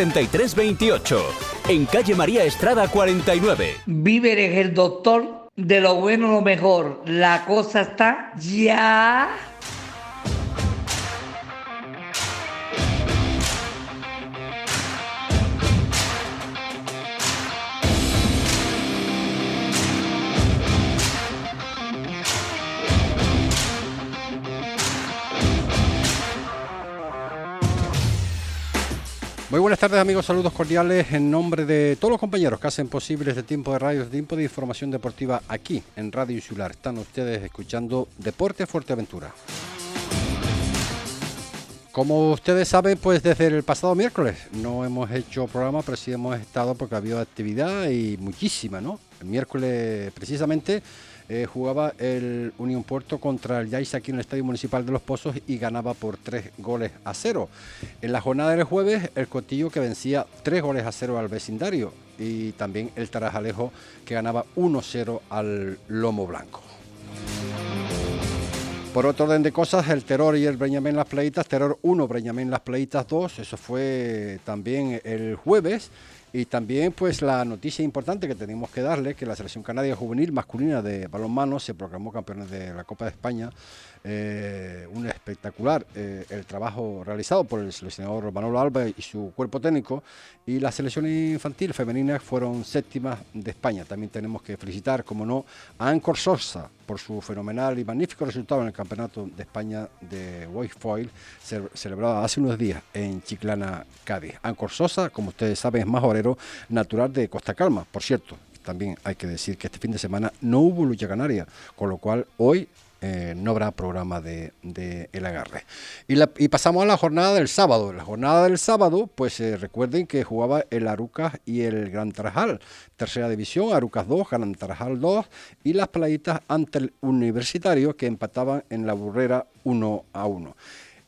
7328. En calle María Estrada 49. Víveres el doctor de lo bueno lo mejor. La cosa está ya. Muy buenas tardes amigos, saludos cordiales en nombre de todos los compañeros que hacen posible este tiempo de radio, este tiempo de información deportiva aquí en Radio Insular. Están ustedes escuchando Deporte Fuerteventura. Como ustedes saben, pues desde el pasado miércoles no hemos hecho programa, pero sí hemos estado porque había actividad y muchísima, ¿no? El miércoles precisamente eh, jugaba el Unión Puerto contra el Yais aquí en el Estadio Municipal de Los Pozos y ganaba por tres goles a cero. En la jornada del jueves, el Cotillo que vencía tres goles a cero al vecindario y también el Tarajalejo que ganaba 1-0 al Lomo Blanco. Por otro orden de cosas, el Terror y el Breñamén Las Pleitas, Terror 1, Breñamén Las Pleitas 2, eso fue también el jueves. Y también pues la noticia importante que tenemos que darle, que la selección canaria juvenil masculina de balonmano se proclamó campeones de la Copa de España. Eh, un espectacular eh, el trabajo realizado por el seleccionador Manolo Alba y su cuerpo técnico. Y la selección infantil femenina fueron séptimas de España. También tenemos que felicitar, como no, a Ancor Sosa por su fenomenal y magnífico resultado en el Campeonato de España de Foil, celebrado hace unos días en Chiclana, Cádiz. Ancor Sosa, como ustedes saben, es más obrero natural de Costa Calma. Por cierto, también hay que decir que este fin de semana no hubo lucha canaria, con lo cual hoy eh, no habrá programa de, El Agarre. Y, pasamos a la jornada del sábado. La jornada del sábado, pues eh, recuerden que jugaba el Arucas y el Gran Tarajal. Tercera división, Arucas 2, Gran Tarajal 2 y las playitas ante el Universitario que empataban en la burrera 1 a 1.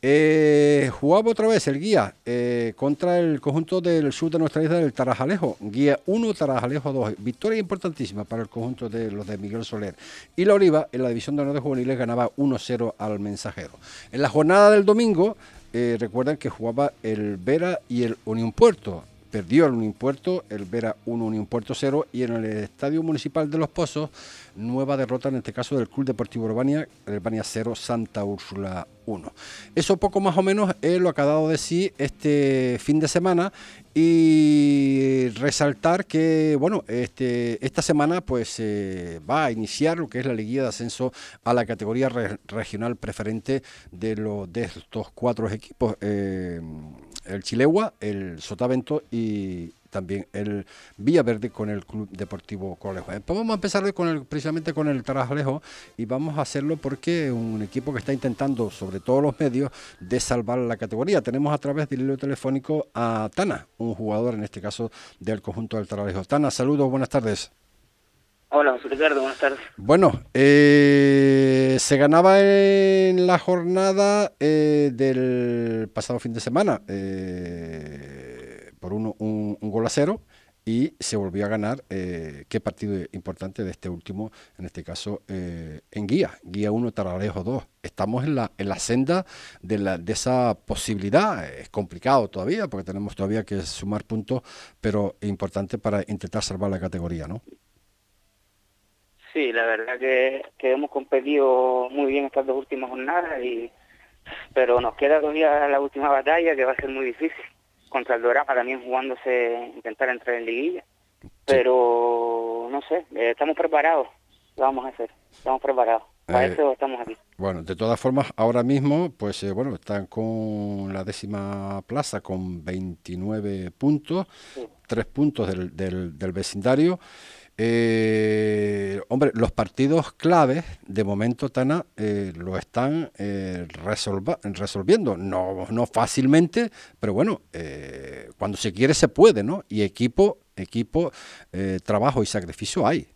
Eh, jugaba otra vez el guía eh, contra el conjunto del sur de nuestra isla del Tarajalejo. Guía 1, Tarajalejo 2. Victoria importantísima para el conjunto de los de Miguel Soler. Y la Oliva en la división de honor de juveniles ganaba 1-0 al mensajero. En la jornada del domingo, eh, recuerdan que jugaba el Vera y el Unión Puerto perdió el Unión Puerto, el Vera 1, Unión Puerto 0 y en el Estadio Municipal de Los Pozos, nueva derrota en este caso del Club Deportivo Urbania, Urbania 0, Santa Úrsula 1. Eso poco más o menos es lo que ha dado de sí este fin de semana y resaltar que bueno este esta semana pues va a iniciar lo que es la liguilla de ascenso a la categoría regional preferente de los de estos cuatro equipos eh, el Chilegua, el Sotavento y también el Villaverde con el Club Deportivo Colejo. Pues vamos a empezar con el, precisamente con el Tarajalejo y vamos a hacerlo porque es un equipo que está intentando, sobre todos los medios, de salvar la categoría. Tenemos a través del hilo telefónico a Tana, un jugador en este caso del conjunto del Tarajalejo. Tana, saludos, buenas tardes. Hola, José Ricardo, buenas tardes. Bueno, eh, se ganaba en la jornada eh, del pasado fin de semana eh, por un, un, gol a cero y se volvió a ganar. qué partido importante de este último, en este caso en Guía, Guía 1, Taralejo 2. Estamos en la, en la senda de, la, de esa posibilidad. Es complicado todavía porque tenemos todavía que sumar puntos, pero importante para intentar salvar la categoría, ¿no? Sí, la verdad que, hemos competido muy bien estas dos últimas jornadas, y pero nos queda todavía la última batalla que va a ser muy difícil. Contra el Dorama también jugándose, intentar entrar en liguilla. Pero no sé, eh, estamos preparados. Lo vamos a hacer, estamos preparados. Para eh, eso estamos aquí. Bueno, de todas formas, ahora mismo, pues eh, bueno, están con la décima plaza con 29 puntos, tres puntos del, del, del vecindario. Eh, hombre, los partidos claves, de momento, Tana, eh, lo están eh, resolviendo. No, no fácilmente, pero bueno, eh, cuando se quiere se puede, ¿no? Y equipo, equipo, trabajo y sacrificio hay.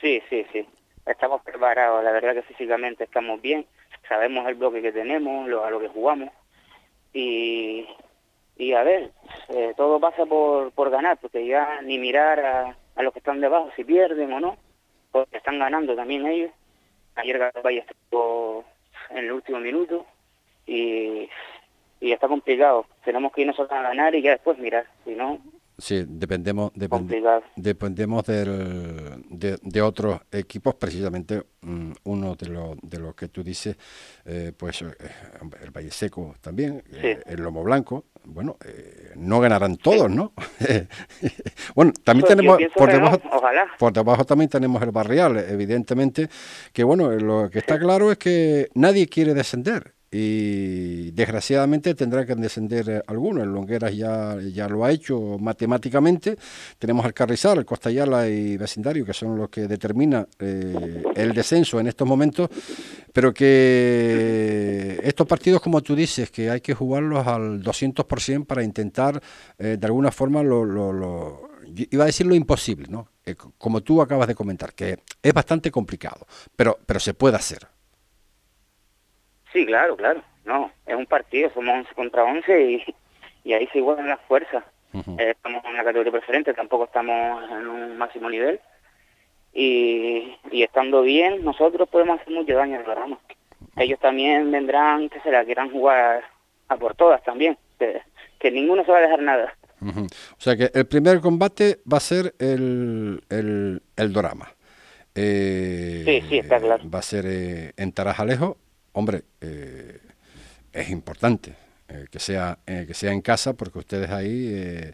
Sí, sí, sí. Estamos preparados. La verdad que físicamente estamos bien. Sabemos el bloque que tenemos, lo, a lo que jugamos. Y y a ver, eh, todo pasa por, por ganar, porque ya ni mirar a, a los que están debajo si pierden o no, porque están ganando también ellos. Ayer Valle estuvo en el último minuto y, y está complicado. Tenemos que ir nosotros a ganar y ya después mirar, si no... Sí, dependemos, dependemos del, de, otros equipos, precisamente mm, uno de los de los que tú dices, eh, pues eh, el Valle Seco también, eh, el Lomo Blanco, bueno, no ganarán todos, ¿no? bueno, también pues tenemos, por debajo, por debajo también tenemos el Barrial, evidentemente, que bueno, lo que está claro es que nadie quiere descender y desgraciadamente tendrá que descender eh, algunos. El Longueras ya, ya lo ha hecho matemáticamente. Tenemos al Carrizal, el Costayala y Vecindario, que son los que determinan eh, el descenso en estos momentos, pero que estos partidos, como tú dices, que hay que jugarlos al 200% para intentar eh, de alguna forma lo, lo, iba a decir lo imposible, ¿no? como tú acabas de comentar, que es bastante complicado, pero, pero se puede hacer. Sí, claro, claro. No, es un partido, somos 11 contra 11 y, y ahí se igualan las fuerzas. Eh, estamos en una categoría preferente, tampoco estamos en un máximo nivel. Y, y estando bien, nosotros podemos hacer mucho daño al programa. Ellos también vendrán, que se la quieran jugar a por todas también, que, ninguno se va a dejar nada. O sea que el primer combate va a ser el, el, el Dorama. Eh, sí, sí, está claro. Va a ser eh, en Tarajalejo hombre, eh, es importante eh, que sea eh, que sea en casa porque ustedes ahí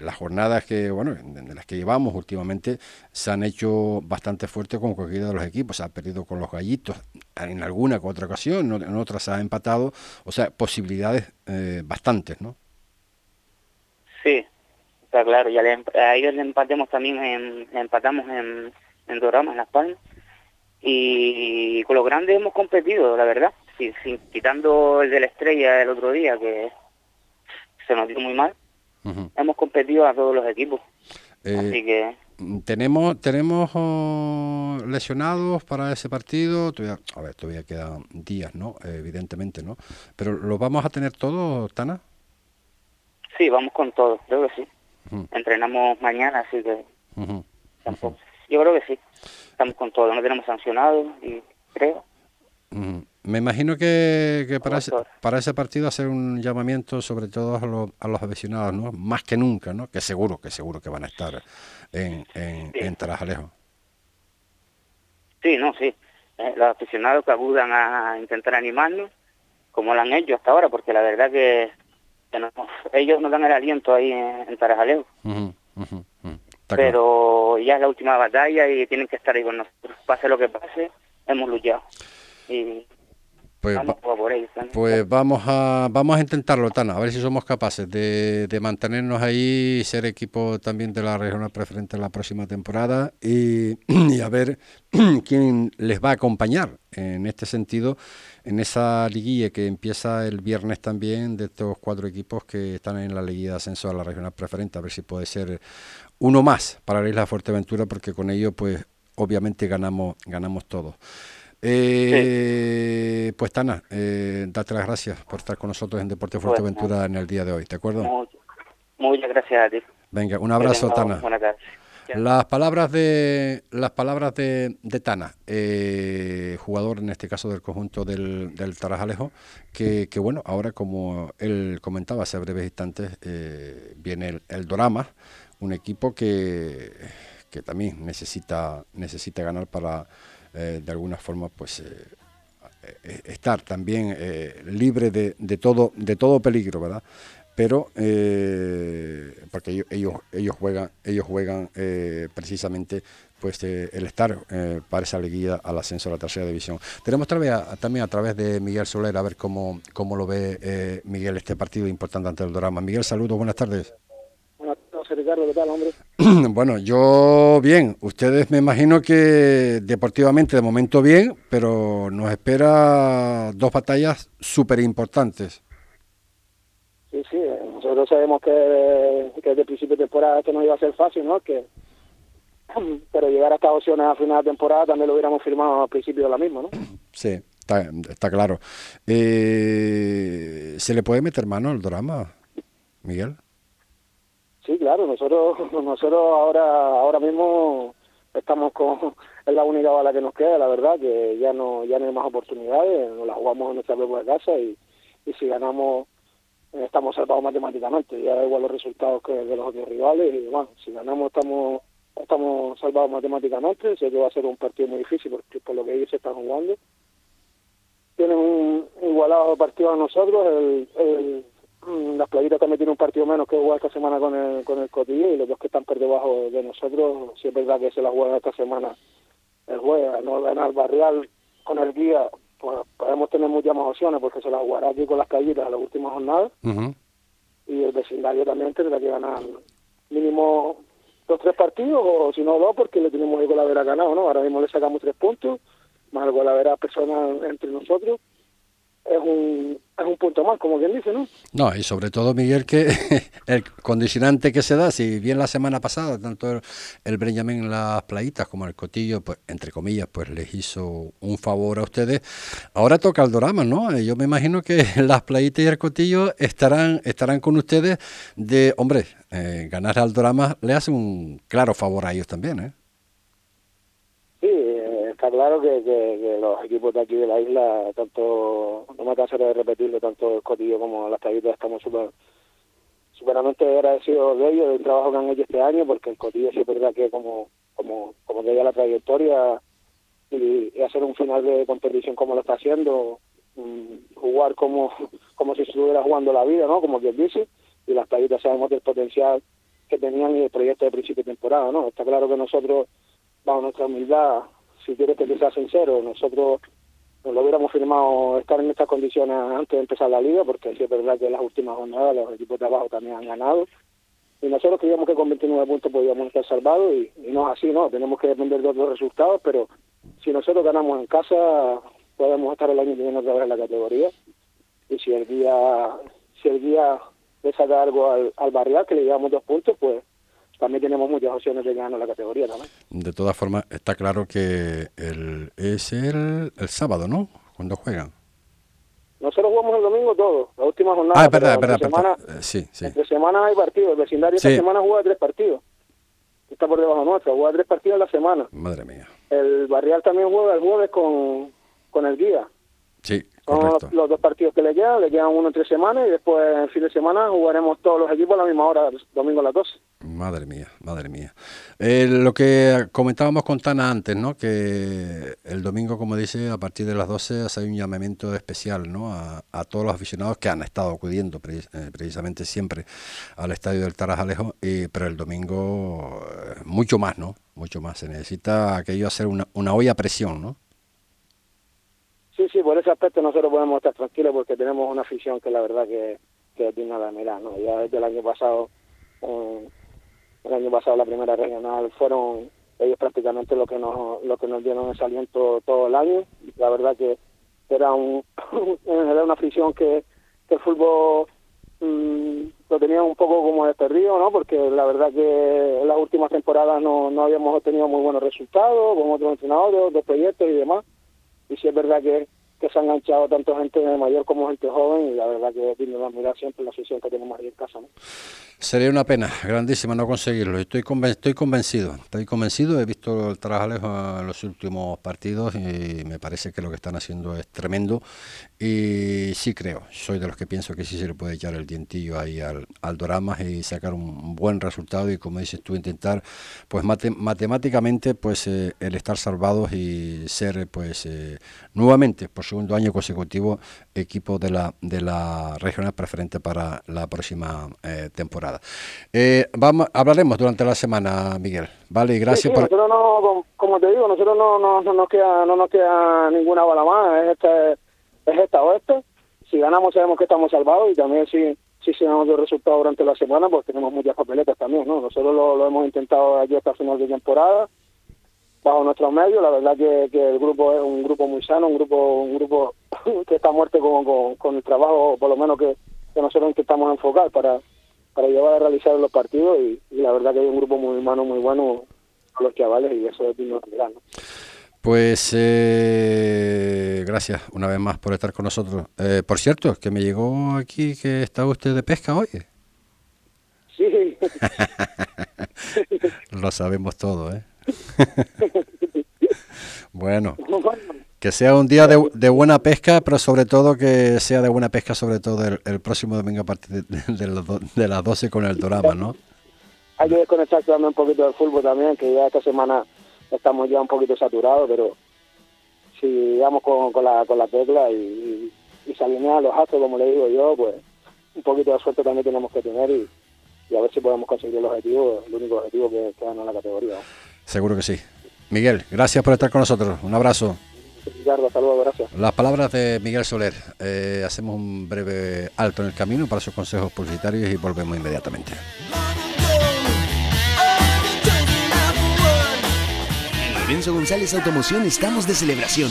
las jornadas que bueno de las que llevamos últimamente se han hecho bastante fuertes con cualquiera de los equipos. Se ha perdido con los gallitos en alguna u otra ocasión en otras se ha empatado. O sea posibilidades bastantes no sí está claro. Le, a ellos le empatemos también en, empatamos en en Dorama en Las Palmas y con los grandes hemos competido, la verdad, sin, quitando el de la estrella el otro día, que se nos dio muy mal, hemos competido a todos los equipos. Eh, Así que... Tenemos tenemos oh, lesionados para ese partido, todavía, a ver, todavía quedan días, ¿no? evidentemente, ¿no? Pero ¿los vamos a tener todos, Tana? Sí, vamos con todos, creo que sí. Entrenamos mañana, así que tampoco. Yo creo que sí estamos con todo, no tenemos sancionado y creo. Me imagino que, para, ese, para ese partido hacer un llamamiento sobre todo a los, a los aficionados, ¿no? Más que nunca, ¿no? Que seguro, que seguro que van a estar en, en, en Tarajalejo. Sí, no, sí. Eh, los aficionados que acudan a intentar animarnos, como lo han hecho hasta ahora, porque la verdad que, ellos nos dan el aliento ahí en, Tarajalejo pero ya es la última batalla y tienen que estar ahí con nosotros. Pase lo que pase, hemos luchado. Y pues, vamos, pues vamos a vamos a intentarlo, Tana, a ver si somos capaces de, de mantenernos ahí y ser equipo también de la regional preferente en la próxima temporada y, y a ver quién les va a acompañar en este sentido en esa liguilla que empieza el viernes también de estos cuatro equipos que están en la liguilla de ascenso a la regional preferente, a ver si puede ser uno más para la isla Fuerteventura, porque con ello, pues, obviamente ganamos, ganamos todos. Eh, Pues Tana, eh, date las gracias por estar con nosotros en Deporte pues, Fuerteventura en el día de hoy, ¿de acuerdo? muchas gracias a ti. Venga, un abrazo, Tana. Las palabras de las palabras de, de Tana, eh, jugador en este caso del conjunto del, del Tarajalejo, que, que, bueno, ahora como él comentaba hace breves instantes, eh, viene el, el Dorama, un equipo que, que también necesita, necesita ganar para eh, de alguna forma pues eh, eh, estar también libre de, de, todo, de todo peligro, ¿verdad? Pero porque ellos, ellos, juegan, ellos juegan precisamente pues el estar para esa liguilla al ascenso a la tercera división. Tenemos también a través de Miguel Soler a ver cómo, cómo lo ve Miguel este partido importante ante el Dorama. Miguel, saludos, buenas tardes. Ricardo, ¿qué tal, hombre? bueno, yo bien. Ustedes me imagino que deportivamente de momento bien, pero nos espera dos batallas súper importantes. Sí, sí, nosotros sabemos que, que desde el principio de temporada esto no iba a ser fácil, ¿no? Que, pero llegar a estas opciones a final de temporada también lo hubiéramos firmado al principio de la misma, ¿no? Sí, está, está claro. Eh, ¿Se le puede meter mano al drama, Miguel? Sí, claro, nosotros nosotros ahora ahora mismo estamos con es la única bala que nos queda, la verdad, que ya no ya no hay más oportunidades, nos la jugamos en nuestra propia casa y, y si ganamos eh, estamos salvados matemáticamente, ya da igual los resultados que de los otros rivales y bueno, si ganamos estamos estamos salvados matemáticamente, sé que va a ser un partido muy difícil porque por lo que ellos están jugando. Tienen un igualado partido a nosotros, el, el, las playitas también tienen un partido menos que jugar esta semana con el, con el Cotillo y los dos que están por debajo de nosotros, si es verdad que se la juegan esta semana el juega, no ganar Barrial con el guía, pues podemos tener muchas más opciones porque se la jugará aquí con las callitas a la última jornada y el vecindario también tendrá que ganar mínimo dos tres partidos o si no dos porque le tenemos el Golavera ganado, ¿no? Ahora mismo le sacamos tres puntos, más el Golavera personal entre nosotros es un, es un punto más, como bien dice, ¿no? No, y sobre todo, Miguel, que el condicionante que se da, si bien la semana pasada, tanto el, el Benjamin las playitas como el Cotillo, pues entre comillas, pues les hizo un favor a ustedes, ahora toca el drama, ¿no? Yo me imagino que las playitas y el Cotillo estarán, estarán con ustedes de, hombre, eh, ganar al drama le hace un claro favor a ellos también, ¿eh? Claro que, que, los equipos de aquí de la isla, tanto, no me cansaré de repetirlo, tanto el Cotillo como las Cayitas, estamos súper superamente agradecidos de ellos, del trabajo que han hecho este año, porque el Cotillo es verdad que como, como, como que la trayectoria y, hacer un final de competición como lo está haciendo, mm, jugar como, como si estuviera jugando la vida, ¿no? Como quien dice, y las Cayitas sabemos del potencial que tenían y el proyecto de principio de temporada, ¿no? Está claro que nosotros, bajo nuestra humildad, si quieres que te sea sincero, nosotros nos lo hubiéramos firmado estar en estas condiciones antes de empezar la liga, porque sí es verdad que en las últimas jornadas los equipos de abajo también han ganado. Y nosotros creíamos que con 29 puntos podíamos estar salvados y, no es así, ¿no? Tenemos que depender de otros resultados, pero si nosotros ganamos en casa, podemos estar el año que viene otra vez en la categoría. Y si el día, si el día le saca algo al, al barrial, que le llevamos dos puntos, pues también tenemos muchas opciones de ganar la categoría también. De todas formas, está claro que el, es el, el sábado, ¿no? Cuando juegan. Nosotros jugamos el domingo todo, la última jornada. Ah, es verdad, es verdad. Semana, eh, sí, sí. Entre semana hay partidos, el vecindario esta semana juega tres partidos. Está por debajo nuestra, juega tres partidos a la semana. Madre mía. El Barrial también juega el jueves con, con el guía. Sí, son los dos partidos que le quedan, le quedan uno en tres semanas y después en fin de semana jugaremos todos los equipos a la misma hora, domingo a las 12. Madre mía, madre mía. Eh, lo que comentábamos con Tana antes, ¿no? Que el domingo, como dice, a partir de las 12 hace un llamamiento especial, ¿no? A, todos los aficionados que han estado acudiendo eh, precisamente siempre al estadio del Tarajalejo, y, pero el domingo eh, mucho más, ¿no? Mucho más. Se necesita aquello hacer una, una olla a presión, ¿no? Sí, sí, por ese aspecto nosotros podemos estar tranquilos porque tenemos una afición que la verdad que, que es digna de mirar, ¿no? Ya desde el año pasado, el año pasado la primera regional fueron ellos prácticamente lo que nos lo que nos dieron ese aliento todo el año. La verdad que era un era una afición que, el fútbol mm, lo tenía un poco como desperdido, ¿no? Porque la verdad que en las últimas temporadas no, no habíamos obtenido muy buenos resultados con otros entrenadores, otros proyectos y demás y si es verdad que, que se han enganchado tanto gente mayor como gente joven y la verdad que tiene la mirar siempre la sesión que tenemos ahí en casa. ¿no? Sería una pena grandísima no conseguirlo. Estoy, convencido, estoy convencido. He visto el trabajo en los últimos partidos y me parece que lo que están haciendo es tremendo. Y sí creo, soy de los que pienso que sí se le puede echar el dientillo ahí al, al Doramas y sacar un buen resultado y como dices tú, intentar pues matemáticamente pues eh, el estar salvados y ser pues eh, nuevamente por segundo año consecutivo equipo de la, de la regional preferente para la próxima eh, temporada. Eh, vamos, hablaremos durante la semana, Miguel. Vale, gracias por... Nosotros no, como te digo, nosotros no, no, no, nos queda, no nos queda ninguna bala más, es, este, es esta o este. Si ganamos sabemos que estamos salvados y también si, si tenemos los resultados durante la semana, pues tenemos muchas papeletas también, ¿no? Nosotros lo, hemos intentado allí hasta final de temporada, bajo nuestros medios, la verdad que, que el grupo es un grupo muy sano, un grupo un grupo que está muerto con, con, el trabajo, por lo menos que, que nosotros intentamos enfocar para para llevar a realizar los partidos y, la verdad que hay un grupo muy humano, muy bueno con los chavales y eso es digno de ¿no? Pues eh, gracias una vez más por estar con nosotros. Eh, por cierto, que me llegó aquí que está usted de pesca hoy. Sí. Lo sabemos todo, ¿eh? bueno. Que sea un día de, de, buena pesca, pero sobre todo que sea de buena pesca, sobre todo el, el próximo domingo a partir de, de, de, las 12 con el Dorama, ¿no? Hay que desconectar también un poquito del fútbol también, que ya esta semana estamos ya un poquito saturados, pero si vamos con, con, la, con la tecla y, y, y se alinean los astros, como le digo yo, pues un poquito de suerte también tenemos que tener y, y a ver si podemos conseguir el objetivo, el único objetivo que, que en la categoría. Seguro que sí. Miguel, gracias por estar con nosotros. Un abrazo. Ricardo, hasta luego, gracias. Las palabras de Miguel Soler. Eh, hacemos un breve alto en el camino para sus consejos publicitarios y volvemos inmediatamente. En Lorenzo González Automoción estamos de celebración.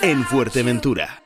en Fuerteventura.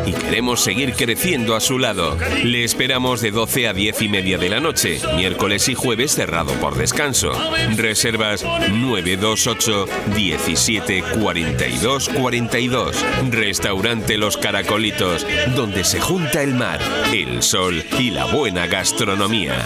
y queremos seguir creciendo a su lado. Le esperamos de 12 a 10 y media de la noche, miércoles y jueves cerrado por descanso. Reservas 928 17 42 42. Restaurante Los Caracolitos, donde se junta el mar, el sol y la buena gastronomía.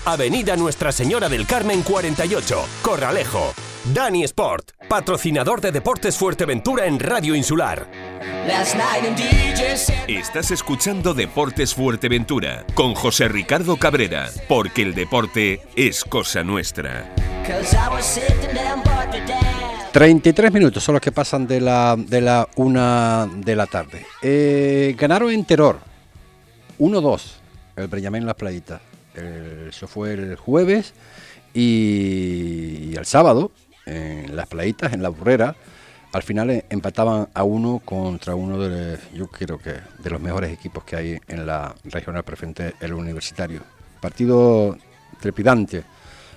Avenida Nuestra Señora del Carmen 48, Corralejo. Dani Sport, patrocinador de Deportes Fuerteventura en Radio Insular. Estás escuchando Deportes Fuerteventura con José Ricardo Cabrera, porque el deporte es cosa nuestra. 33 minutos son los que pasan de la, de la una de la tarde. Eh, ganaron en Terror 1-2 el Breñamén Las Playitas. El, eso fue el jueves y, y, el sábado en las playitas, en la burrera, al final empataban a uno contra uno de, yo creo que de los mejores equipos que hay en la regional preferente, el universitario. Partido trepidante,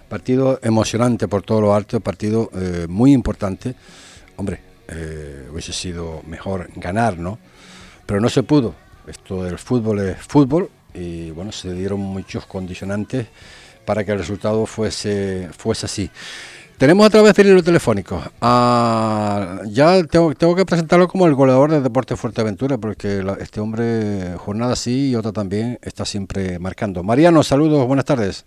partido emocionante por todo lo alto, partido eh, muy importante. Hombre, eh, hubiese sido mejor ganar, ¿no? Pero no se pudo. Esto del fútbol es fútbol y bueno, se dieron muchos condicionantes para que el resultado fuese, fuese así. Tenemos a través del hilo telefónico. a ya tengo, tengo, que presentarlo como el goleador del Deporte Fuerteventura, porque la, este hombre, jornada sí y otra también, está siempre marcando. Mariano, saludos, buenas tardes.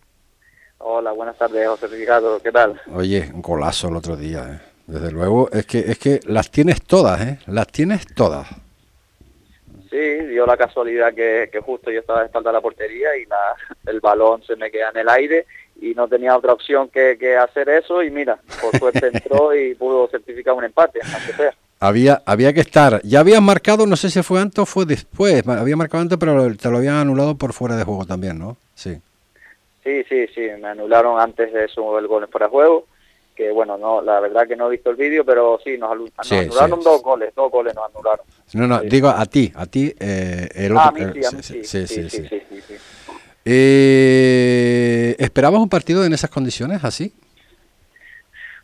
Hola, buenas tardes, José Ricardo, ¿qué tal? Oye, un golazo el otro día, ¿eh? desde luego, es que, es que las tienes todas, ¿eh? las tienes todas. Sí, dio la casualidad que, que justo yo estaba de espalda a la portería y la, el balón se me queda en el aire y no tenía otra opción que, que hacer eso y mira, por suerte entró y pudo certificar un empate, aunque sea. Había, había que estar, ya habías marcado, no sé si fue antes o fue después, había marcado antes pero te lo habían anulado por fuera de juego también, ¿no? Sí. Sí, sí, sí, me anularon antes de eso el gol fuera de juego que bueno, no, la verdad que no he visto el vídeo, pero sí, nos, nos sí, anularon sí, dos goles, dos goles nos anularon. No, no, sí. digo a ti, a ti, eh, el ah, otro. a mí sí, a mí sí. Sí, sí, sí. Eh, ¿Esperabas un partido en esas condiciones así?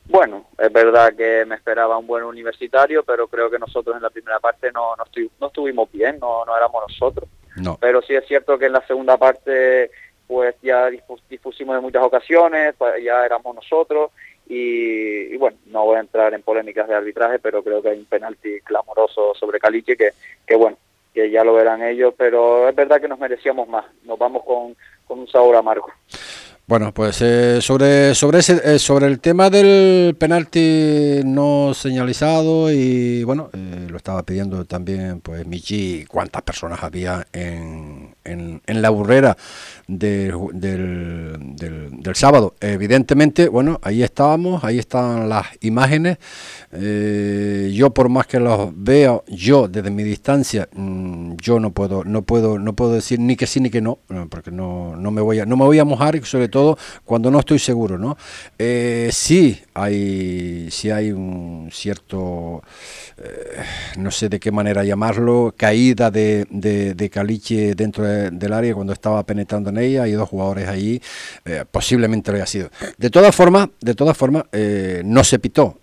Bueno, es verdad que me esperaba un buen universitario, pero creo que nosotros en la primera parte no, no, estu no estuvimos bien, no, no éramos nosotros. No. Pero sí es cierto que en la segunda parte pues ya dispusimos en muchas ocasiones, pues ya éramos nosotros y, bueno, no voy a entrar en polémicas de arbitraje, pero creo que hay un penalti clamoroso sobre Caliche que, que bueno, que ya lo verán ellos, pero es verdad que nos merecíamos más, nos vamos con, con un sabor amargo. Bueno, pues eh, sobre sobre ese, eh, sobre el tema del penalti no señalizado y bueno, eh, lo estaba pidiendo también pues Michi cuántas personas había en, en, la burrera del, del, sábado. Evidentemente, bueno, ahí estábamos, ahí están las imágenes. yo por más que los veo, yo desde mi distancia, mm, yo no puedo, no puedo, no puedo decir ni que sí ni que no, porque no, no me voy a, no me voy a mojar sobre todo cuando no estoy seguro, ¿no? Eh, sí hay, sí hay un cierto, eh, no sé de qué manera llamarlo, caída de, de, Caliche dentro del área cuando estaba penetrando en ella, hay dos jugadores allí, eh, posiblemente lo haya sido. De todas formas, de todas formas, no se pitó,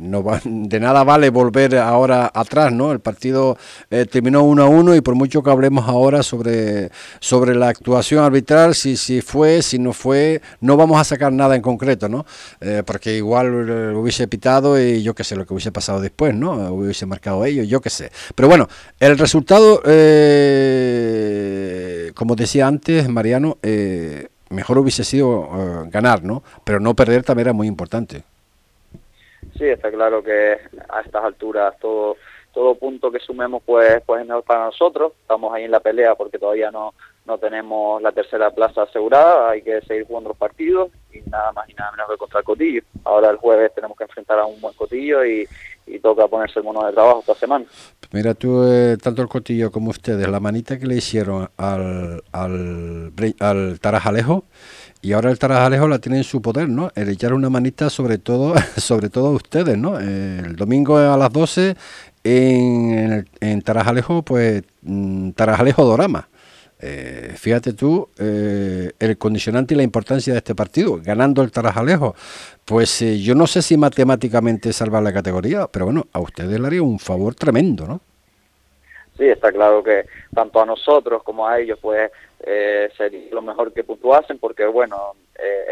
no de nada vale volver ahora atrás, ¿no? El partido terminó uno a uno y por mucho que hablemos ahora sobre, sobre la actuación arbitral, si, si fue, si no fue, no vamos a sacar nada en concreto, ¿no? Eh, porque igual hubiese pitado y yo qué sé lo que hubiese pasado después, ¿no? Hubiese marcado ellos, yo qué sé. Pero bueno, el resultado, eh, como decía antes Mariano, eh, mejor hubiese sido ganar, ¿no? Pero no perder también era muy importante. Sí, está claro que a estas alturas todo todo punto que sumemos pues pues es para nosotros. Estamos ahí en la pelea porque todavía no no tenemos la tercera plaza asegurada, hay que seguir jugando los partidos y nada más y nada menos que contra el Cotillo. Ahora el jueves tenemos que enfrentar a un buen Cotillo y, toca ponerse el mono de trabajo esta semana. Mira tú, eh, tanto el Cotillo como ustedes, la manita que le hicieron al, al, al Tarajalejo, y ahora el Tarajalejo la tiene en su poder, ¿no? El echar una manita sobre todo, sobre todo a ustedes, ¿no? El domingo a las 12 en, en Tarajalejo, pues mm, Tarajalejo Dorama. Eh, fíjate tú eh, el condicionante y la importancia de este partido, ganando el Tarajalejo. Pues eh, yo no sé si matemáticamente salva la categoría, pero bueno, a ustedes le haría un favor tremendo, ¿no? Sí, está claro que tanto a nosotros como a ellos, pues sería lo mejor que puntuasen, porque bueno,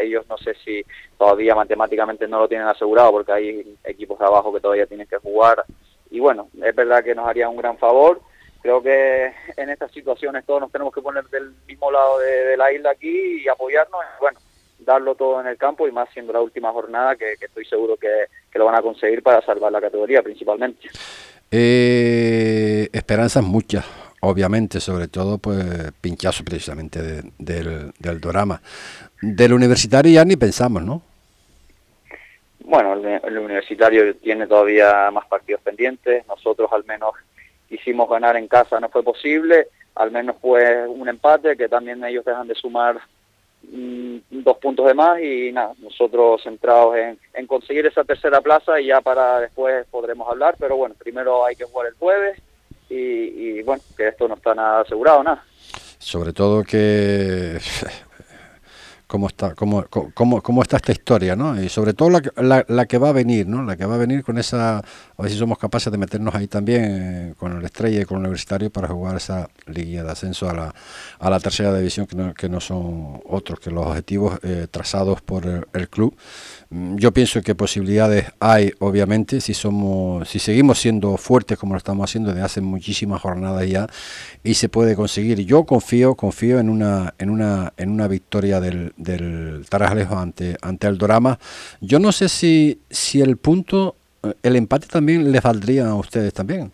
ellos no sé si todavía matemáticamente no lo tienen asegurado, porque hay equipos de abajo que todavía tienen que jugar. Y bueno, es verdad que nos haría un gran favor creo que en estas situaciones todos nos tenemos que poner del mismo lado de, la isla aquí y apoyarnos, bueno, darlo todo en el campo y más siendo la última jornada que, estoy seguro que, lo van a conseguir para salvar la categoría principalmente. Eh, esperanzas muchas, obviamente, sobre todo pues pinchazo precisamente del, del Dorama. Del universitario ya ni pensamos, ¿no? Bueno, el universitario tiene todavía más partidos pendientes, nosotros al menos quisimos ganar en casa, no fue posible, al menos fue un empate que también ellos dejan de sumar mm, dos puntos de más y nada, nosotros centrados en, conseguir esa tercera plaza y ya para después podremos hablar, pero bueno, primero hay que jugar el jueves y bueno, que esto no está nada asegurado, nada. Sobre todo que cómo está, cómo, cómo, cómo está esta historia, ¿no? Y sobre todo la, que va a venir, ¿no? La que va a venir con esa, a ver si somos capaces de meternos ahí también eh, con el Estrella y con el Universitario para jugar esa liguilla de ascenso a la, a la tercera división, que no, que no son otros que los objetivos eh, trazados por el, club. Mm, yo pienso que posibilidades hay, obviamente, si somos, si seguimos siendo fuertes como lo estamos haciendo desde hace muchísimas jornadas ya, y se puede conseguir. Yo confío, confío en una, en una, en una victoria del, del Tarajalejo ante, ante el Dorama. Yo no sé si, si el punto, el empate también les valdría a ustedes también.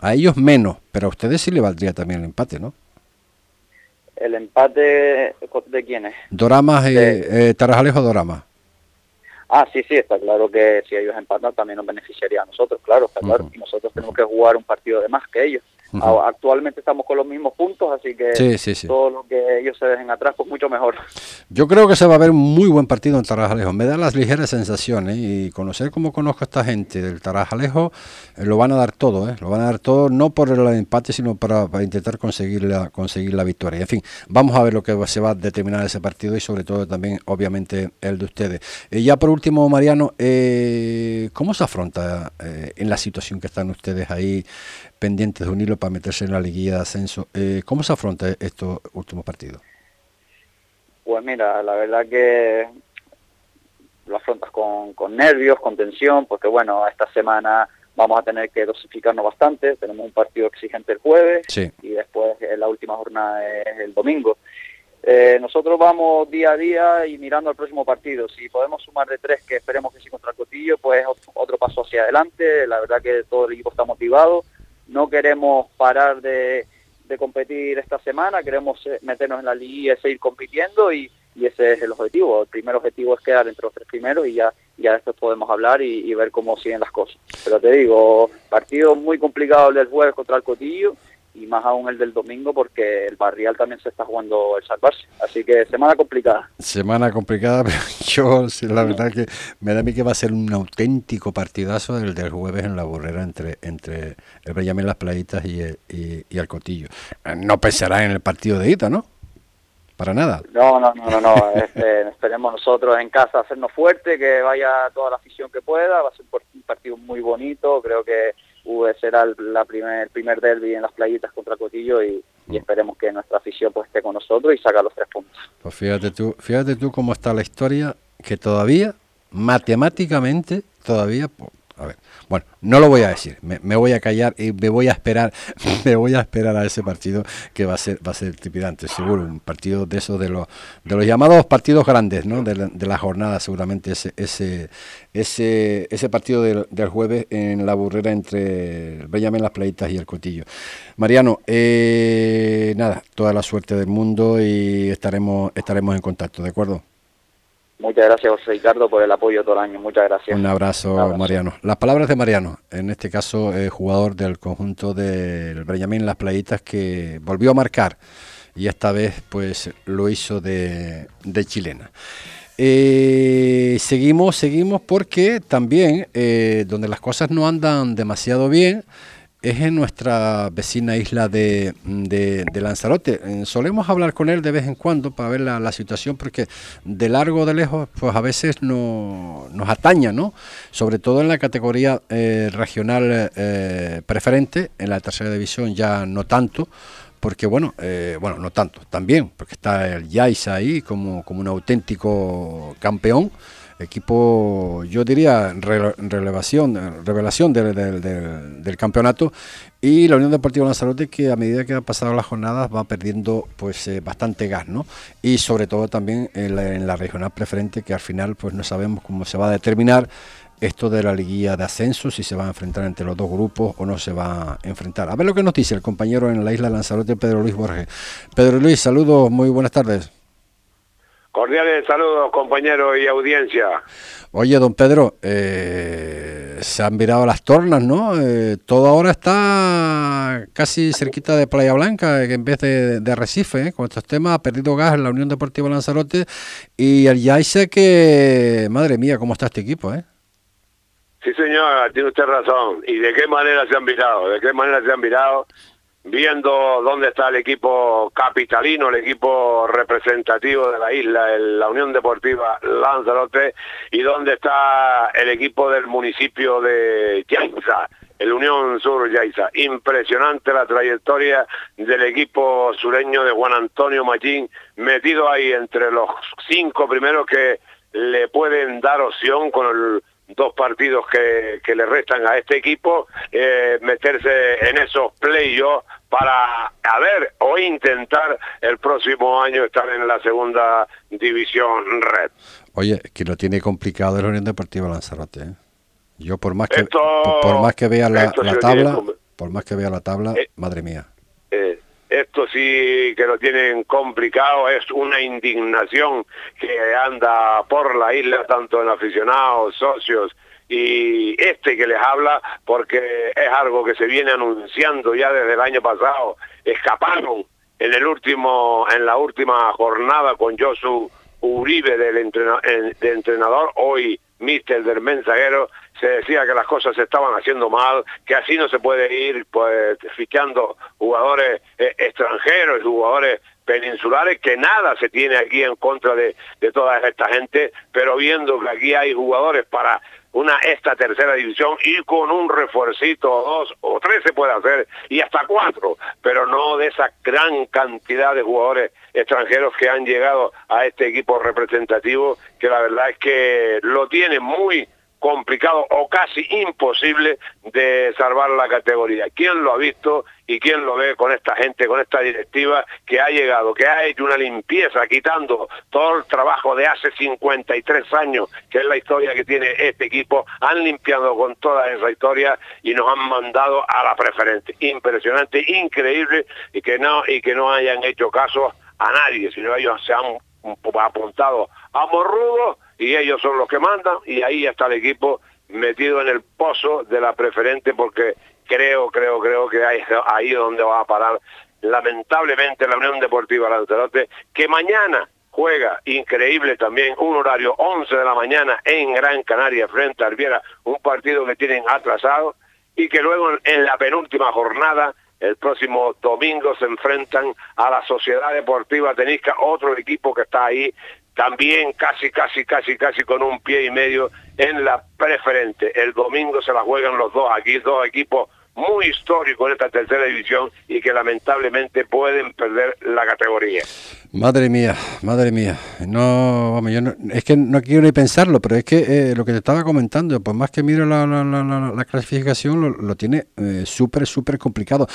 A ellos menos, pero a ustedes sí le valdría también el empate, ¿no? ¿El empate de quiénes? Doramas, eh, Tarajalejo Dorama. Ah, sí, sí, está claro que si ellos empatan también nos beneficiaría a nosotros, claro, está claro. Y nosotros tenemos que jugar un partido de más que ellos. Actualmente estamos con los mismos puntos, así que todo lo que ellos se dejen atrás, pues mucho mejor. Yo creo que se va a ver un muy buen partido en Tarajalejo. Me da las ligeras sensaciones y conocer cómo conozco a esta gente del Tarajalejo, eh, lo van a dar todo, ¿eh? lo van a dar todo, no por el empate, sino para, intentar conseguir la, conseguir la victoria. En fin, vamos a ver lo que se va a determinar ese partido y sobre todo también, obviamente, el de ustedes. Y ya por último, Mariano, eh, ¿cómo se afronta en la situación que están ustedes ahí? Pendientes de un hilo para meterse en la liguilla de ascenso. Eh, ¿Cómo se afronta estos últimos partidos? Pues mira, la verdad que lo afrontas con, con nervios, con tensión, porque bueno, esta semana vamos a tener que dosificarnos bastante, tenemos un partido exigente el jueves y después la última jornada es el domingo. Eh, nosotros vamos día a día y mirando al próximo partido. Si podemos sumar de tres, que esperemos que sí contra el Cotillo, pues otro paso hacia adelante. La verdad que todo el equipo está motivado. No queremos parar de, de competir esta semana, queremos eh, meternos en la liga y seguir compitiendo y, y ese es el objetivo. El primer objetivo es quedar entre los tres primeros y ya, ya después podemos hablar y, ver cómo siguen las cosas. Pero te digo, partido muy complicado el del jueves contra el Cotillo y más aún el del domingo porque el Barrial también se está jugando el salvarse. Así que semana complicada. Semana complicada, pero yo la verdad que me da a mí que va a ser un auténtico partidazo el del jueves en la burrera entre entre el Benjamín Las Playitas y el, y, y el Cotillo. No pensará en el partido de Ita, ¿no? para nada. No, no, no, no, no. Este, esperemos nosotros en casa hacernos fuerte, que vaya toda la afición que pueda, va a ser un partido muy bonito, creo que será el, la primer, el primer derby en las playitas contra Cotillo y, y, esperemos que nuestra afición pues esté con nosotros y saca los tres puntos. Pues fíjate tú, fíjate tú cómo está la historia, que todavía, matemáticamente, todavía a ver, bueno, no lo voy a decir, me, voy a callar y me voy a esperar, me voy a esperar a ese partido que va a ser, va a ser tripidante, seguro, un partido de esos de los, de los llamados partidos grandes, ¿no? De la, jornada, seguramente ese, ese, ese, ese partido del, jueves en la burrera entre Benjamín Las Playitas y el Cotillo. Mariano, eh, nada, toda la suerte del mundo y estaremos, estaremos en contacto, ¿de acuerdo? Muchas gracias, José Ricardo, por el apoyo todo el año. Muchas gracias. Un abrazo, Mariano. Las palabras de Mariano, en este caso, eh, jugador del conjunto del Benjamín Las Playitas, que volvió a marcar y esta vez pues lo hizo de, chilena. Eh, seguimos, seguimos porque también eh, donde las cosas no andan demasiado bien, es en nuestra vecina isla de, Lanzarote. Eh, solemos hablar con él de vez en cuando para ver la, situación porque de largo o de lejos pues a veces no, nos ataña, ¿no? Sobre todo en la categoría eh, regional eh, preferente, en la tercera división ya no tanto, porque bueno, bueno, no tanto, también, porque está el Yaisa ahí como, como un auténtico campeón equipo, yo diría, relevación, revelación del, campeonato y la Unión Deportiva Lanzarote que a medida que han pasado las jornadas va perdiendo pues eh, bastante gas, ¿no? Y sobre todo también en la, regional preferente que al final pues no sabemos cómo se va a determinar esto de la liguilla de ascenso, si se va a enfrentar entre los dos grupos o no se va a enfrentar. A ver lo que nos dice el compañero en la isla Lanzarote, Pedro Luis Borges. Pedro Luis, saludos, muy buenas tardes. Cordiales saludos, compañeros y audiencia. Oye, don Pedro, eh, se han virado las tornas, ¿no? Eh, todo ahora está casi cerquita de Playa Blanca, en vez de, de Recife, ¿eh? con estos temas. Ha perdido gas en la Unión Deportiva Lanzarote y el sé que, madre mía, cómo está este equipo, ¿eh? Sí, señor, tiene usted razón. ¿Y de qué manera se han virado? ¿De qué manera se han virado? Viendo dónde está el equipo capitalino, el equipo representativo de la isla, la Unión Deportiva Lanzarote, y dónde está el equipo del municipio de Yaiza, el Unión Sur Yaiza. Impresionante la trayectoria del equipo sureño de Juan Antonio Machín, metido ahí entre los cinco primeros que le pueden dar opción con el dos partidos que, que le restan a este equipo, eh, meterse en esos playoffs para a ver o intentar el próximo año estar en la segunda división red. Oye, que lo tiene complicado el Unión Deportiva Lanzarote. ¿eh? Yo por más que por, más que vea la, tabla, por más que vea la tabla, eh, madre mía. Eh, esto sí que lo tienen complicado, es una indignación que anda por la isla, tanto en aficionados, socios y este que les habla, porque es algo que se viene anunciando ya desde el año pasado. Escaparon en el último, en la última jornada con Josu Uribe del, entrenador, hoy mister del mensajero, se decía que las cosas se estaban haciendo mal, que así no se puede ir pues fichando jugadores eh, extranjeros, jugadores peninsulares, que nada se tiene aquí en contra de, de toda esta gente, pero viendo que aquí hay jugadores para una esta tercera división y con un refuercito dos o tres se puede hacer y hasta cuatro, pero no de esa gran cantidad de jugadores extranjeros que han llegado a este equipo representativo que la verdad es que lo tiene muy complicado o casi imposible de salvar la categoría. ¿Quién lo ha visto y quién lo ve con esta gente, con esta directiva que ha llegado, que ha hecho una limpieza, quitando todo el trabajo de hace 53 años, que es la historia que tiene este equipo, han limpiado con toda esa historia y nos han mandado a la preferente. Impresionante, increíble y que no y que no hayan hecho caso a nadie, sino ellos se han apuntado a Morrudo y ellos son los que mandan y ahí está el equipo metido en el pozo de la preferente porque creo, creo, creo que ahí, ahí donde va a parar lamentablemente la Unión Deportiva Lanzarote, que mañana juega increíble también un horario 11 de la mañana en Gran Canaria frente a Arbiera, un partido que tienen atrasado y que luego en la penúltima jornada el próximo domingo se enfrentan a la Sociedad Deportiva Tenisca, otro equipo que está ahí también casi, casi, casi, casi con un pie y medio en la preferente. El domingo se la juegan los dos aquí, dos equipos muy históricos en esta tercera división y que lamentablemente pueden perder la categoría. Madre mía, madre mía. No, vamos, yo no, es que no quiero ni pensarlo, pero es que eh, lo que te estaba comentando, pues más que miro la, la, la, clasificación, lo, tiene eh, súper, súper complicado.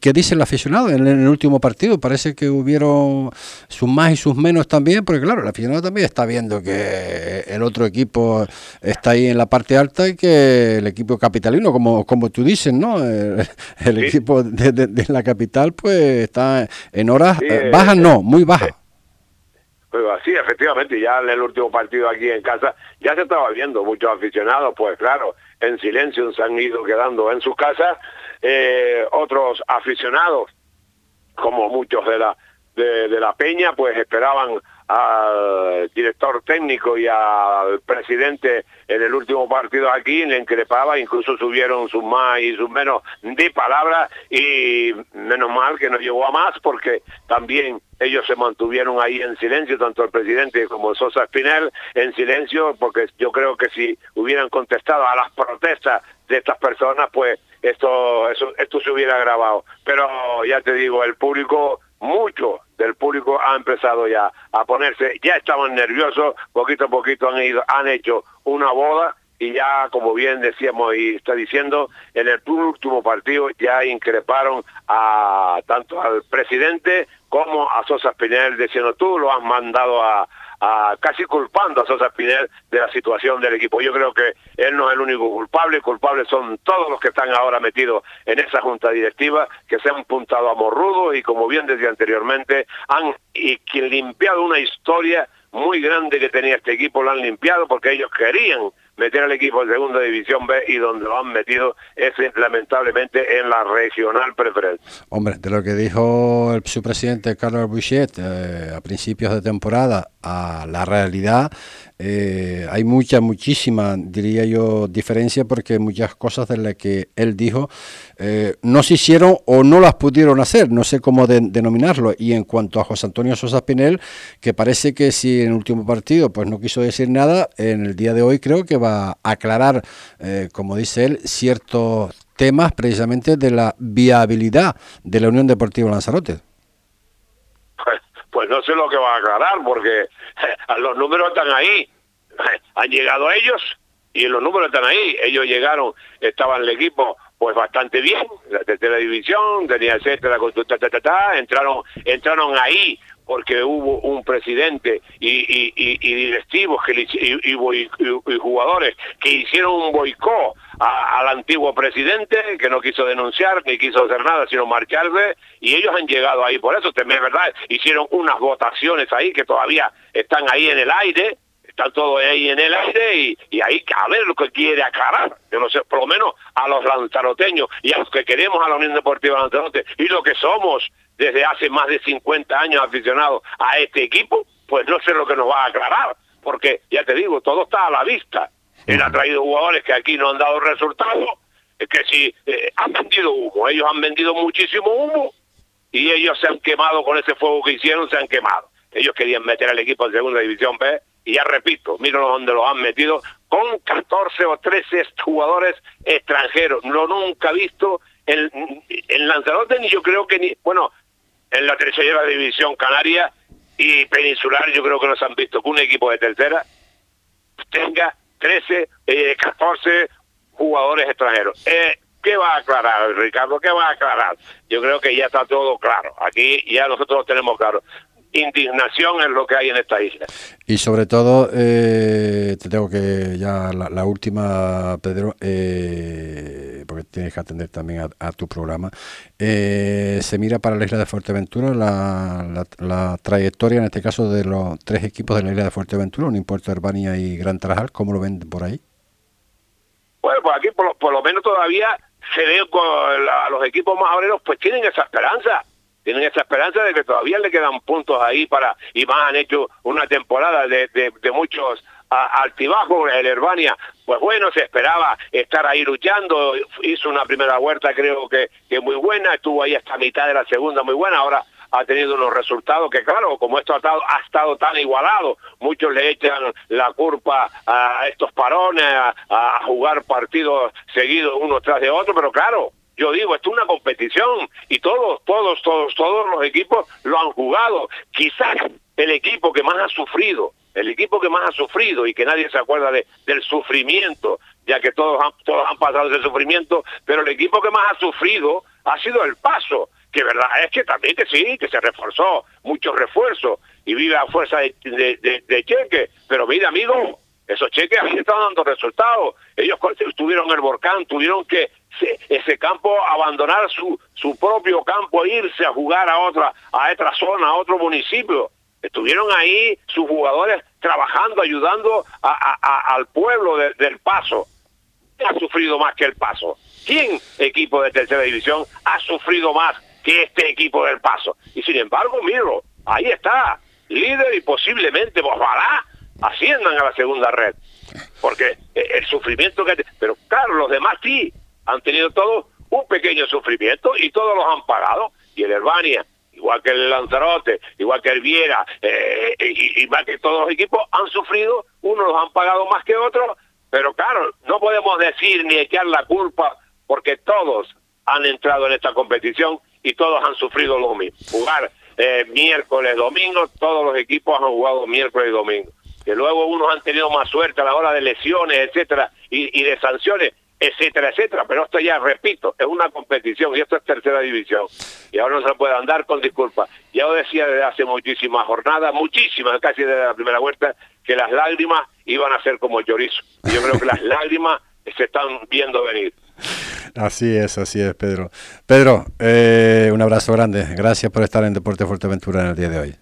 ¿Qué dice el aficionado en el, último partido? Parece que hubieron sus más y sus menos también, porque claro, el aficionado también está viendo que el otro equipo está ahí en la parte alta y que el equipo capitalino, como, como tú dices, ¿no? El, equipo de, la capital, pues está en horas eh, bajas, no, muy bajas sí, efectivamente, ya en el último partido aquí en casa ya se estaba viendo muchos aficionados, pues claro, en silencio se han ido quedando en sus casas, eh, otros aficionados, como muchos de la de, de, la Peña, pues esperaban al director técnico y al presidente en el último partido aquí, le increpaba, incluso subieron sus más y sus menos de palabras y menos mal que no llegó a más porque también ellos se mantuvieron ahí en silencio, tanto el presidente como Sosa Espinel, en silencio, porque yo creo que si hubieran contestado a las protestas de estas personas, pues esto, eso, esto se hubiera grabado. Pero ya te digo, el público mucho del público ha empezado ya a ponerse, ya estaban nerviosos, poquito a poquito han ido, han hecho una boda y ya, como bien decíamos y está diciendo, en el último partido ya increparon a tanto al presidente como a Sosa Pinel diciendo tú lo has mandado a, casi culpando a Sosa Pinel de la situación del equipo. Yo creo que él no es el único culpable, culpables son todos los que están ahora metidos en esa junta directiva, que se han puntado a morrudo y como bien decía anteriormente, han y, limpiado una historia muy grande que tenía este equipo, lo han limpiado porque ellos querían meter al equipo de segunda división B y donde lo han metido es lamentablemente en la regional preferente. Hombre, de lo que dijo el, su presidente Carlos Bouchet eh, a principios de temporada a la realidad, eh, hay mucha, muchísima, diría yo, diferencia porque muchas cosas de las que él dijo eh, no se hicieron o no las pudieron hacer, no sé cómo denominarlo. Y en cuanto a José Antonio Sosa Pinel, que parece que si en el último partido pues no quiso decir nada, en el día de hoy creo que va a aclarar, eh, como dice él, ciertos temas precisamente de la viabilidad de la Unión Deportiva Lanzarote. Pues, pues no sé lo que va a aclarar, porque los números están ahí. Han llegado ellos y los números están ahí. Ellos llegaron, estaban el equipo pues bastante bien, la tercera división, tenía etcétera, entraron, entraron ahí porque hubo un presidente y, directivos que, y, jugadores que hicieron un boicot al antiguo presidente que no quiso denunciar ni quiso hacer nada sino marcharse y ellos han llegado ahí por eso también es verdad hicieron unas votaciones ahí que todavía están ahí en el aire están todos ahí en el aire y, y ahí a ver lo que quiere aclarar, yo no sé, por lo menos a los lanzaroteños y a los que queremos a la Unión Deportiva Lanzarote y lo que somos desde hace más de 50 años aficionados a este equipo, pues no sé lo que nos va a aclarar, porque ya te digo, todo está a la vista. Él ha traído jugadores que aquí no han dado resultados, que si eh, han vendido humo, ellos han vendido muchísimo humo y ellos se han quemado con ese fuego que hicieron, se han quemado. Ellos querían meter al equipo en segunda división B y ya repito, miro donde los han metido, con 14 o 13 jugadores extranjeros. Lo nunca visto en, en Lanzarote, ni yo creo que ni, bueno, en la tercera división canaria y peninsular, yo creo que no se han visto que un equipo de tercera tenga 13, eh, 14 jugadores extranjeros. Eh, ¿Qué va a aclarar, Ricardo? ¿Qué va a aclarar? Yo creo que ya está todo claro. Aquí ya nosotros lo tenemos claro indignación es lo que hay en esta isla. Y sobre todo, eh, te tengo que ya la, última, Pedro, eh, tienes que atender también a, tu programa. Eh, se mira para la isla de Fuerteventura la, la, trayectoria, en este caso, de los tres equipos de la isla de Fuerteventura, un importo Herbania y Gran Tarajal, ¿cómo lo ven por ahí? Bueno, pues aquí por, por lo menos todavía se ve con a los equipos más obreros, pues tienen esa esperanza tienen esa esperanza de que todavía le quedan puntos ahí para, y más han hecho una temporada de, de, muchos altibajos, el Herbania, pues bueno, se esperaba estar ahí luchando, hizo una primera vuelta creo que, que muy buena, estuvo ahí hasta mitad de la segunda muy buena, ahora ha tenido unos resultados que, claro, como esto ha estado, ha estado tan igualado, muchos le echan la culpa a estos parones, a, a jugar partidos seguidos uno tras de otro, pero claro, yo digo, esto es una competición y todos, todos, todos, todos los equipos lo han jugado. Quizás el equipo que más ha sufrido, el equipo que más ha sufrido y que nadie se acuerda de, del sufrimiento, ya que todos han, todos han pasado ese sufrimiento, pero el equipo que más ha sufrido ha sido el paso, que verdad es que también que sí, que se reforzó, muchos refuerzos y vive a fuerza de, de, de cheque, pero mira amigo, esos cheques han estado dando resultados. Ellos estuvieron en el volcán, tuvieron que ese campo abandonar su, su propio campo irse a jugar a otra, a otra zona, a otro municipio. Estuvieron ahí sus jugadores trabajando, ayudando al pueblo del Paso. ¿Quién ha sufrido más que el Paso? ¿Quién, equipo de tercera división, ha sufrido más que este equipo del Paso? Y sin embargo, miro, ahí está, líder y posiblemente, ojalá, asciendan a la segunda red. Porque el sufrimiento que... Pero claro, los demás sí, han tenido todos un pequeño sufrimiento y todos los han pagado. Y el Herbania, igual que el Lanzarote, igual que el Viera, eh, y, igual que todos los equipos, han sufrido, unos los han pagado más que otros, pero claro, no podemos decir ni echar la culpa porque todos han entrado en esta competición y todos han sufrido lo mismo. Jugar eh, miércoles, domingo, todos los equipos han jugado miércoles y domingo. Que luego unos han tenido más suerte a la hora de lesiones, etcétera, y de sanciones, etcétera, etcétera. Pero esto ya, repito, es una competición y esto es tercera división. Y ahora no se puede andar con disculpas. Ya lo decía desde hace muchísimas jornadas, muchísimas, casi desde la primera vuelta, que las lágrimas iban a ser como chorizo. Y yo creo que las lágrimas se están viendo venir. Así es, así es, Pedro. Pedro, eh, un abrazo grande. Gracias por estar en Deporte Fuerteventura en el día de hoy.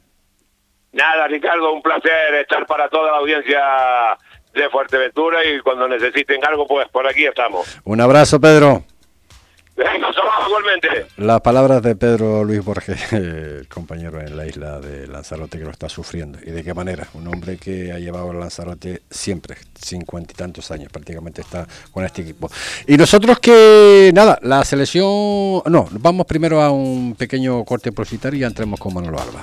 Nada, Ricardo, un placer estar para toda la audiencia de Fuerteventura y cuando necesiten algo, pues por aquí estamos. Un abrazo, Pedro. igualmente. Las palabras de Pedro Luis Borges, el compañero en la isla de Lanzarote que lo está sufriendo. ¿Y de qué manera? Un hombre que ha llevado a Lanzarote siempre, cincuenta y tantos años, prácticamente está con este equipo. Y nosotros que, nada, la selección... No, vamos primero a un pequeño corte publicitario y ya entremos con Manolo Alba.